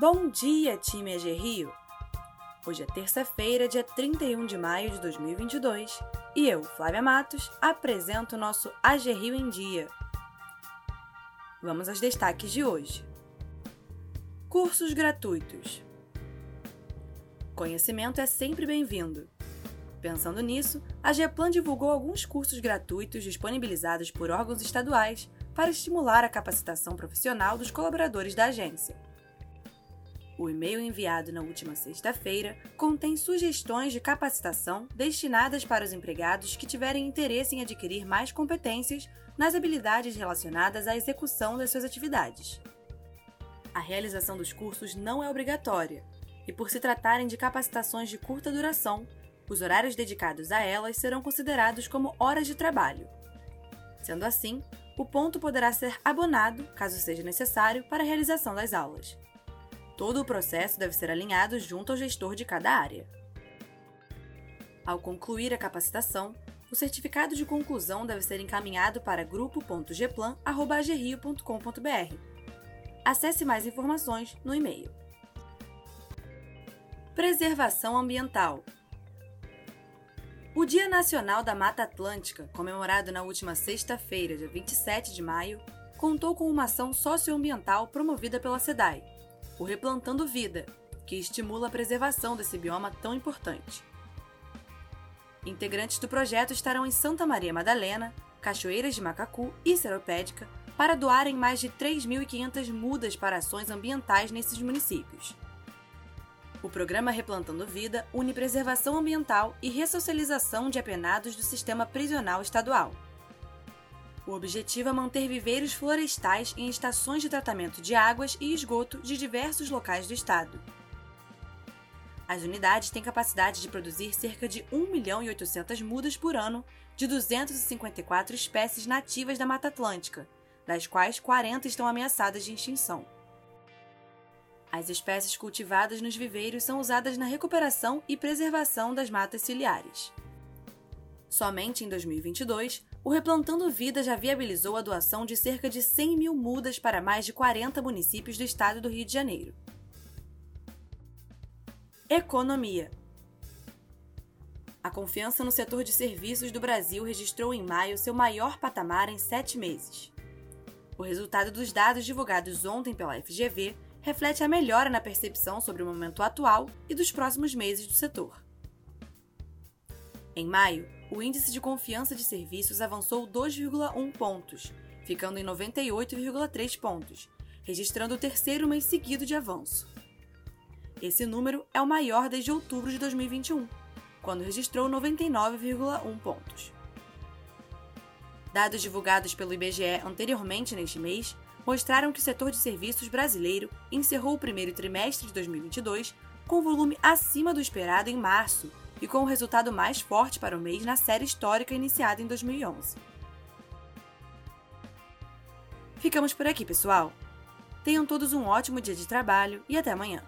Bom dia, time AG Rio! Hoje é terça-feira, dia 31 de maio de 2022, e eu, Flávia Matos, apresento o nosso AG Rio em Dia. Vamos aos destaques de hoje. Cursos gratuitos. Conhecimento é sempre bem-vindo. Pensando nisso, a GEPLAN divulgou alguns cursos gratuitos disponibilizados por órgãos estaduais para estimular a capacitação profissional dos colaboradores da agência. O e-mail enviado na última sexta-feira contém sugestões de capacitação destinadas para os empregados que tiverem interesse em adquirir mais competências nas habilidades relacionadas à execução das suas atividades. A realização dos cursos não é obrigatória, e por se tratarem de capacitações de curta duração, os horários dedicados a elas serão considerados como horas de trabalho. Sendo assim, o ponto poderá ser abonado, caso seja necessário, para a realização das aulas. Todo o processo deve ser alinhado junto ao gestor de cada área. Ao concluir a capacitação, o certificado de conclusão deve ser encaminhado para grupo.gplan.agrio.com.br. Acesse mais informações no e-mail. Preservação ambiental o Dia Nacional da Mata Atlântica, comemorado na última sexta-feira, dia 27 de maio, contou com uma ação socioambiental promovida pela SEDAI, o Replantando Vida, que estimula a preservação desse bioma tão importante. Integrantes do projeto estarão em Santa Maria Madalena, Cachoeiras de Macacu e Seropédica para doarem mais de 3.500 mudas para ações ambientais nesses municípios. O programa Replantando Vida une preservação ambiental e ressocialização de apenados do sistema prisional estadual. O objetivo é manter viveiros florestais em estações de tratamento de águas e esgoto de diversos locais do estado. As unidades têm capacidade de produzir cerca de 1 milhão e 800 mudas por ano de 254 espécies nativas da Mata Atlântica, das quais 40 estão ameaçadas de extinção. As espécies cultivadas nos viveiros são usadas na recuperação e preservação das matas ciliares. Somente em 2022, o Replantando Vida já viabilizou a doação de cerca de 100 mil mudas para mais de 40 municípios do estado do Rio de Janeiro. Economia. A confiança no setor de serviços do Brasil registrou em maio seu maior patamar em sete meses. O resultado dos dados divulgados ontem pela FGV reflete a melhora na percepção sobre o momento atual e dos próximos meses do setor. Em maio, o índice de confiança de serviços avançou 2,1 pontos, ficando em 98,3 pontos, registrando o terceiro mês seguido de avanço. Esse número é o maior desde outubro de 2021, quando registrou 99,1 pontos. Dados divulgados pelo IBGE anteriormente neste mês mostraram que o setor de serviços brasileiro encerrou o primeiro trimestre de 2022 com volume acima do esperado em março e com o resultado mais forte para o mês na série histórica iniciada em 2011. Ficamos por aqui, pessoal. Tenham todos um ótimo dia de trabalho e até amanhã.